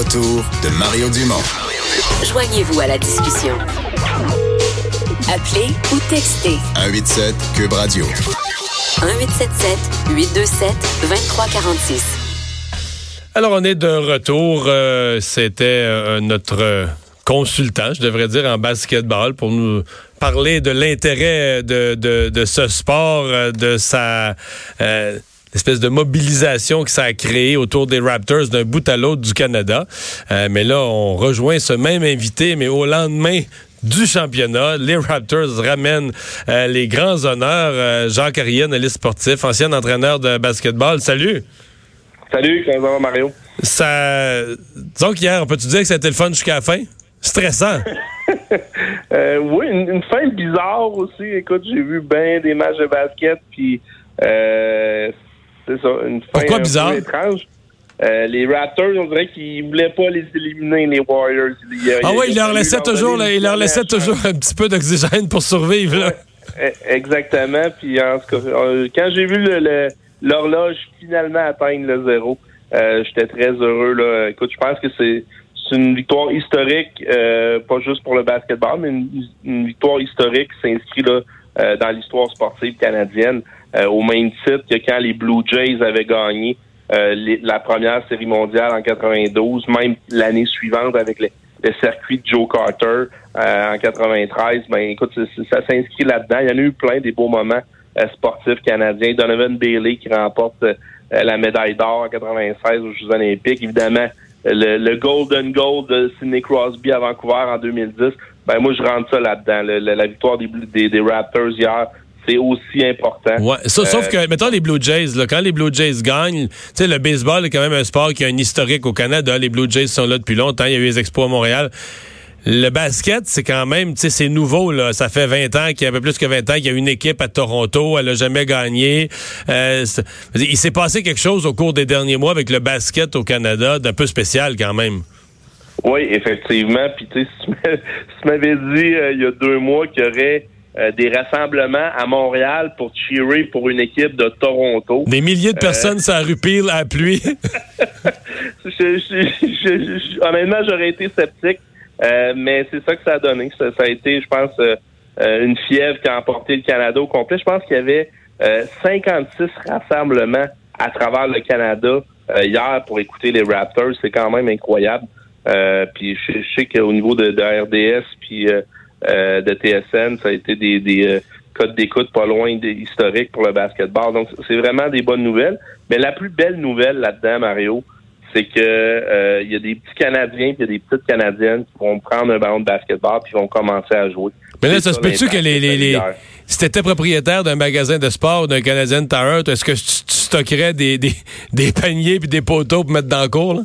Retour de Mario Dumont. Joignez-vous à la discussion. Appelez ou textez 187 Cube Radio. 1877 827 2346. Alors, on est de retour. Euh, C'était euh, notre consultant, je devrais dire, en basketball pour nous parler de l'intérêt de, de, de, ce sport, euh, de sa... Euh, espèce de mobilisation que ça a créé autour des Raptors d'un bout à l'autre du Canada. Euh, mais là, on rejoint ce même invité, mais au lendemain du championnat. Les Raptors ramènent euh, les grands honneurs. Euh, Jacques Ariane, analyste sportif, ancien entraîneur de basketball. Salut! Salut, comment va Mario? Ça... Disons qu'hier, on peut-tu dire que c'était le fun jusqu'à la fin? Stressant. euh, oui, une, une, fin bizarre aussi. Écoute, j'ai vu bien des matchs de basket, puis euh, c'est ça, une fin Pourquoi bizarre? étrange. Euh, les Raptors, on dirait qu'ils voulaient pas les éliminer, les Warriors. Ah oui, il il a leur laissait toujours, là, leur toujours un petit peu d'oxygène pour survivre. Là. Eh, Exactement. Puis en tout cas, euh, quand j'ai vu l'horloge finalement atteindre le zéro, euh, j'étais très heureux. Là. Écoute, je pense que c'est une victoire historique, euh, pas juste pour le basketball, mais une, une victoire historique qui s'inscrit là dans l'histoire sportive canadienne euh, au même titre que quand les Blue Jays avaient gagné euh, la première série mondiale en 92, même l'année suivante avec le, circuit de Joe Carter euh, en 93. Ben écoute, ça s'inscrit là-dedans. Il y en a eu plein des beaux moments euh, sportifs canadiens. Donovan Bailey qui remporte euh, la médaille d'or en 96 aux Jeux Olympiques. Évidemment, le, le Golden Goal de Sidney Crosby à Vancouver en 2010. Ben moi, je rentre ça là-dedans. Le- la victoire des, des Raptors hier, c'est aussi important. Ouais, sa- sauf Euh, que, mettons les Blue Jays, là, quand les Blue Jays gagnent, tu sais, le baseball est quand même un sport qui a un historique au Canada. Les Blue Jays sont là depuis longtemps. Il y a eu les expos à Montréal. Le basket, c'est quand même, tu sais, c'est nouveau, là. Ça fait 20 ans qu'il y a un peu plus que 20 ans qu'il y a une équipe à Toronto. Elle a jamais gagné. Euh, il s'est passé quelque chose au cours des derniers mois avec le basket au Canada d'un peu spécial quand même. Oui, effectivement. Puis tu sais, si tu m'a- si tu m'avais dit euh, il y a deux mois qu'il y aurait euh, des rassemblements à Montréal pour cheerer pour une équipe de Toronto. Des milliers de personnes sur la rue Peel à la pluie. Je- je- je- je- honnêtement, j'aurais été sceptique, euh, mais c'est ça que ça a donné. Ça, ça a été, je pense, euh, euh, une fièvre qui a emporté le Canada au complet. Je pense qu'il y avait euh, 56 rassemblements à travers le Canada euh, hier pour écouter les Raptors. C'est quand même incroyable. Euh, puis je, je sais qu'au niveau de, de RDS puis euh, de TSN, ça a été des, des euh, codes d'écoute pas loin des historiques pour le basketball. Donc c'est vraiment des bonnes nouvelles. Mais la plus belle nouvelle là-dedans, Mario, c'est que euh, il y a des petits Canadiens puis il y a des petites Canadiennes qui vont prendre un ballon de basketball puis vont commencer à jouer. Mais là, ça se peut-tu que les, les, si t'étais propriétaire d'un magasin de sport, d'un Canadian Tower, est-ce que tu, tu stockerais des, des, des paniers puis des poteaux pour mettre dans le cours, là?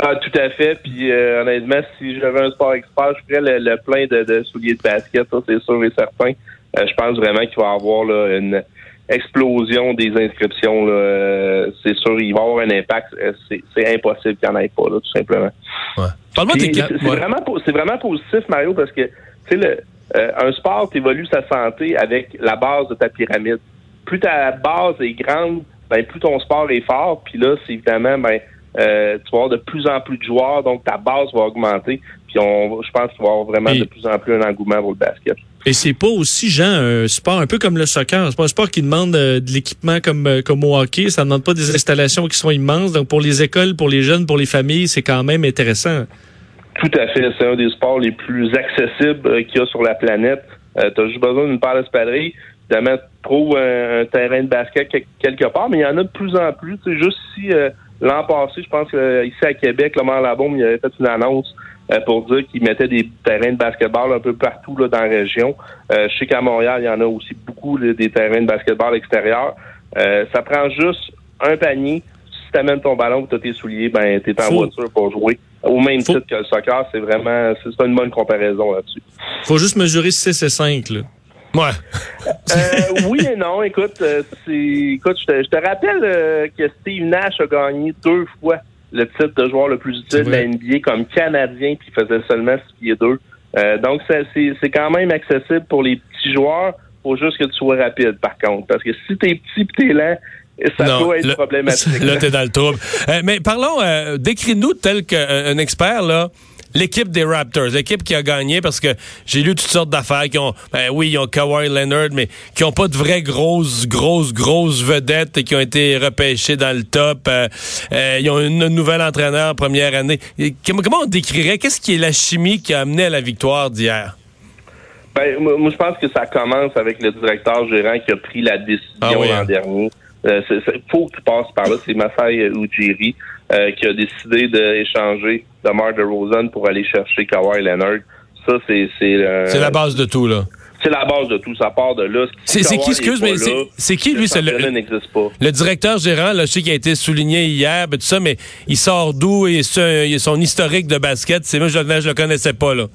Ah, tout à fait. Puis euh, honnêtement, si j'avais un sport expert, je ferais le, le plein de, de souliers de basket, ça c'est sûr et certain. Euh, je pense vraiment qu'il va y avoir là, une explosion des inscriptions. là. Euh, c'est sûr, il va y avoir un impact. Euh, C'est, c'est impossible qu'il n'y en ait pas, là, tout simplement. Parle-moi des c'est, ouais. vraiment, po- c'est vraiment positif, Mario, parce que tu sais, le, euh, un sport évolue sa santé avec la base de ta pyramide. Plus ta base est grande, ben, plus ton sport est fort. Puis là, c'est évidemment, ben, euh, tu vas avoir de plus en plus de joueurs, donc ta base va augmenter. Puis on, je pense qu'il va y avoir vraiment Et- de plus en plus un engouement pour le basket. Et c'est pas aussi, Jean, un sport un peu comme le soccer. C'est pas un sport qui demande euh, de l'équipement comme, euh, comme au hockey. Ça ne demande pas des installations qui sont immenses. Donc, pour les écoles, pour les jeunes, pour les familles, c'est quand même intéressant. Tout à fait. C'est un des sports les plus accessibles qu'il y a sur la planète. Euh, tu as juste besoin d'une paire d'espadrilles. Évidemment, tu trouves un, un terrain de basket quel- quelque part, mais il y en a de plus en plus. Tu sais, juste si euh, l'an passé, je pense que euh, ici à Québec, le maire Labaume, il avait fait une annonce euh, pour dire qu'il mettait des terrains de basketball un peu partout là, dans la région. Euh, je sais qu'à Montréal, il y en a aussi beaucoup là, des terrains de basketball extérieurs. Euh, ça prend juste un panier, si t'amènes ton ballon tu as tes souliers, ben t'es en voiture pour jouer. Au même titre que le soccer, c'est vraiment c'est c'est une bonne comparaison là-dessus. Faut juste mesurer 6 et 5, là. Ouais. Euh, oui et non. Écoute, euh, écoute, je te, je te rappelle euh, que Steve Nash a gagné deux fois le titre de joueur le plus utile de la. NBA comme Canadien, puis il faisait seulement 6 pieds 2. Euh, donc, c'est, quand même accessible pour les petits joueurs. faut juste que tu sois rapide, par contre. Parce que si t'es petit et t'es lent, ça Non, peut être problématique. Là, t'es dans le trouble. Mais parlons, décris-nous tel qu'un un expert, là. L'équipe des Raptors, l'équipe qui a gagné parce que j'ai lu toutes sortes d'affaires qui ont, ben oui, ils ont Kawhi Leonard, mais qui ont pas de vraies grosses, grosses, grosses vedettes et qui ont été repêchées dans le top. Euh, euh, ils ont une nouvelle entraîneur en première année. Et comment, comment on décrirait, qu'est-ce qui est la chimie qui a amené à la victoire d'hier? Ben, moi, moi, je pense que ça commence avec le directeur gérant qui a pris la décision Ah oui, l'an hein. dernier. Euh, c'est- c'est- faut qu'il passe par là. C'est Masai Ujiri euh, qui a décidé d'échanger DeMar DeRozan pour aller chercher Kawhi Leonard. Ça, c'est c'est euh, C'est la base de tout, là. c'est la base de tout. Ça part de là. Si C'est qui, excuse, mais c'est qui, lui? C'est le, pas. Le directeur gérant, là, je sais qu'il a été souligné hier, ben, tout ça, mais il sort d'où et a son historique de basket, c'est moi je, je le connaissais pas là.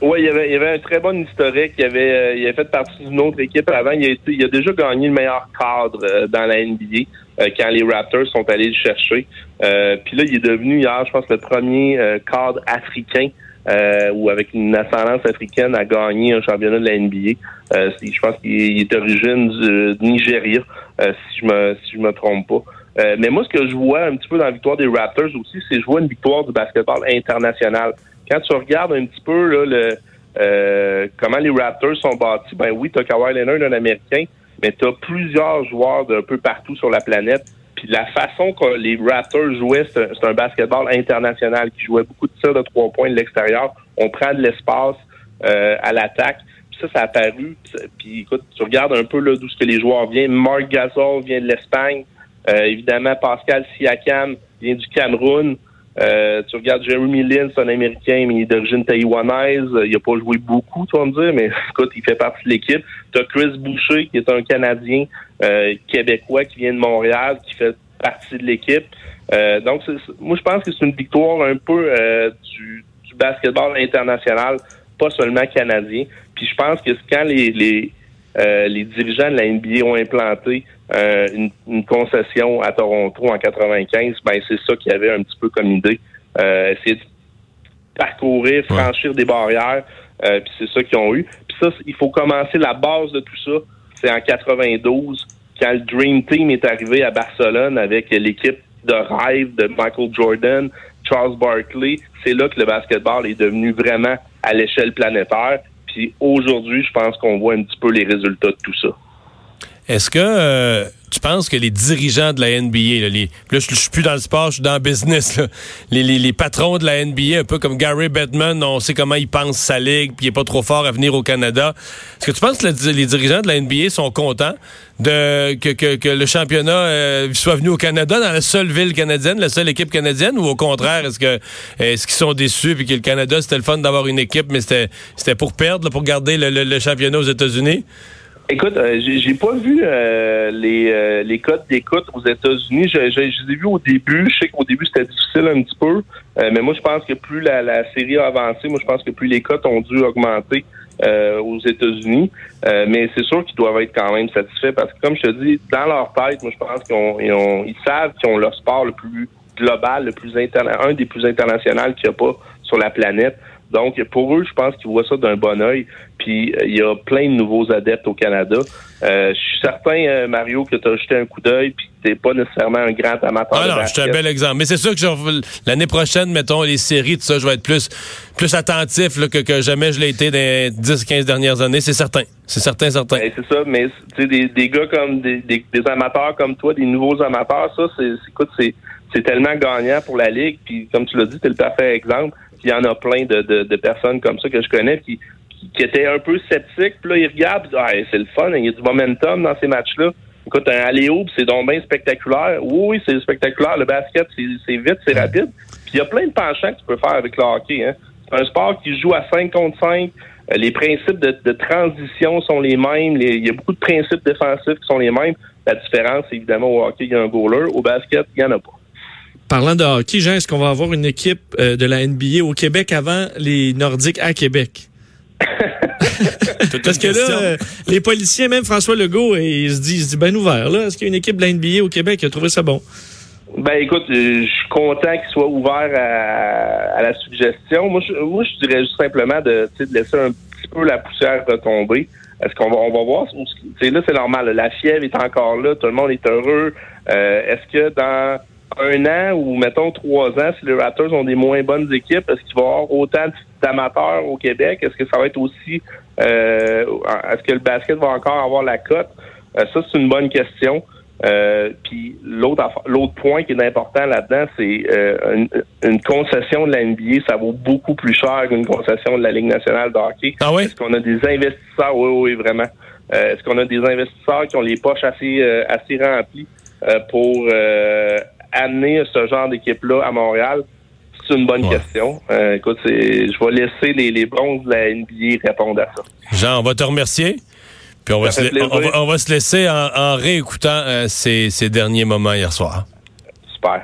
Oui, il y avait, il avait un très bon historique. Il avait, euh, il avait fait partie d'une autre équipe avant. Il a, il a déjà gagné le meilleur cadre euh, dans la NBA euh, quand les Raptors sont allés le chercher. Euh, Puis là, il est devenu hier, je pense, le premier euh, cadre africain euh, ou avec une ascendance africaine à gagner un championnat de la NBA. Je pense qu'il il est d'origine du, Nigeria, si je me si je me trompe pas. Euh, mais moi, ce que je vois un petit peu dans la victoire des Raptors aussi, c'est je vois une victoire du basketball international. Quand tu regardes un petit peu là, le, euh, comment les Raptors sont bâtis, ben oui, tu as Kawhi Leonard, un Américain, mais tu as plusieurs joueurs d'un peu partout sur la planète. Puis la façon que les Raptors jouaient, c'est un, basketball international qui jouait beaucoup de tirs de trois points de l'extérieur. On prend de l'espace euh, à l'attaque. Puis ça, ça a apparu. Puis écoute, tu regardes un peu d'où ce que les joueurs viennent. Mark Gasol vient de l'Espagne. Euh, évidemment, Pascal Siakam vient du Cameroun. Euh, tu regardes Jeremy Lin, c'est un Américain, mais il est d'origine taïwanaise. Il a pas joué beaucoup, tu vas me dire, mais écoute, il fait partie de l'équipe. Tu as Chris Boucher, qui est un Canadien euh, québécois qui vient de Montréal, qui fait partie de l'équipe. Euh, donc, moi, je pense que c'est une victoire un peu euh, du, du basketball international, pas seulement canadien. Puis je pense que quand les, les, euh, les dirigeants de la NBA ont implanté euh, une, une concession à Toronto en 95, ben c'est ça qu'il y avait un petit peu comme idée. Euh, essayer de parcourir, franchir des barrières, euh, puis c'est ça qu'ils ont eu. Puis ça, il faut commencer la base de tout ça. C'est en 92, quand le Dream Team est arrivé à Barcelone avec l'équipe de rêve de Michael Jordan, Charles Barkley. C'est là que le basketball est devenu vraiment à l'échelle planétaire. Puis aujourd'hui, je pense qu'on voit un petit peu les résultats de tout ça. Est-ce que euh, tu penses que les dirigeants de la NBA, là, les, là, je, suis plus dans le sport, je suis dans le business, là. Les, les, les patrons de la NBA, un peu comme Gary Bettman, on sait comment il pense sa ligue, puis il est pas trop fort à venir au Canada. Est-ce que tu penses que le- les dirigeants de la NBA sont contents de que, que, que le championnat euh, soit venu au Canada, dans la seule ville canadienne, la seule équipe canadienne, ou au contraire, est-ce que est-ce qu'ils sont déçus puis que le Canada c'était le fun d'avoir une équipe, mais c'était c'était pour perdre, là, pour garder le- le championnat aux États-Unis? Écoute, euh, j'ai pas vu euh, les, euh, les codes d'écoute aux États-Unis. Je, je, je les ai vus au début. Je sais qu'au début, c'était difficile un petit peu. Euh, mais moi, je pense que plus la, la série a avancé, moi, je pense que plus les cotes ont dû augmenter euh, aux États-Unis. Euh, mais c'est sûr qu'ils doivent être quand même satisfaits parce que, comme je te dis, dans leur tête, moi, je pense qu'ils ont, ils ont- ils savent qu'ils ont leur sport le plus global, le plus interna un des plus internationaux qu'il n'y a pas sur la planète. Donc, pour eux, je pense qu'ils voient ça d'un bon œil. Puis, euh, il y a plein de nouveaux adeptes au Canada. Euh, je suis certain, euh, Mario, que tu as jeté un coup d'œil puis que tu pas nécessairement un grand amateur Ah non, basket. c'est un bel exemple. Mais c'est sûr que je- l'année prochaine, mettons, les séries, tout ça, je vais être plus, plus attentif là, que, que jamais je l'ai été dans les 10-15 dernières années. C'est certain. C'est certain, certain. Ben, c'est ça, mais tu sais, des, des gars comme des, des, des amateurs comme toi, des nouveaux amateurs, ça, c'est, écoute, c'est, c'est tellement gagnant pour la Ligue. Puis comme tu l'as dit, t'es le parfait exemple. Il y en a plein de, de, de personnes comme ça que je connais qui, qui, qui étaient un peu sceptiques. Puis là, ils regardent, ils disent, ah, c'est le fun, il y a du momentum dans ces matchs-là. Écoute, un aller-oop, c'est donc bien spectaculaire. Oui, oui, c'est spectaculaire. Le basket, c'est, vite, c'est rapide. Puis il y a plein de penchants que tu peux faire avec le hockey. Hein. C'est un sport qui joue à 5 contre 5. Euh, Les principes de, de transition sont les mêmes. Les- il y a beaucoup de principes défensifs qui sont les mêmes. La différence, évidemment, au hockey, il y a un goaler. Au basket, il n'y en a pas. Parlant de hockey, Jean, est-ce qu'on va avoir une équipe euh, de la NBA au Québec avant les Nordiques à Québec? Parce que là, euh, les policiers, même François Legault, il se dit, il se dit bien ouvert. Là, est-ce qu'il y a une équipe de la NBA au Québec qui a trouvé ça bon? Ben écoute, euh, je suis content qu'il soit ouvert à, à la suggestion. Moi, je, moi, je dirais juste simplement de, tu sais, de laisser un petit peu la poussière retomber. Est-ce qu'on va, on va voir? Là, c'est normal. là, La fièvre est encore là. Tout le monde est heureux. Euh, est-ce que dans un an ou, mettons, trois ans, si les Raptors ont des moins bonnes équipes, est-ce qu'il va y avoir autant d'amateurs au Québec? Est-ce que ça va être aussi... Euh, est-ce que le basket va encore avoir la cote? Euh, ça, c'est une bonne question. Euh, puis l'autre l'autre point qui est important là-dedans, c'est euh, une, une concession de la NBA, ça vaut beaucoup plus cher qu'une concession de la Ligue nationale de hockey. Ah oui? Est-ce qu'on a des investisseurs? Oui, oui, vraiment. Euh, Est-ce qu'on a des investisseurs qui ont les poches assez, euh, assez remplies euh, pour euh, amener ce genre d'équipe-là à Montréal? C'est une bonne Ouais. question. Euh, écoute, je vais laisser les, les bons de la NBA répondre à ça. Jean, on va te remercier. Puis on va, se, on, va, on va se laisser en, en réécoutant euh, ces, ces derniers moments hier soir. Super.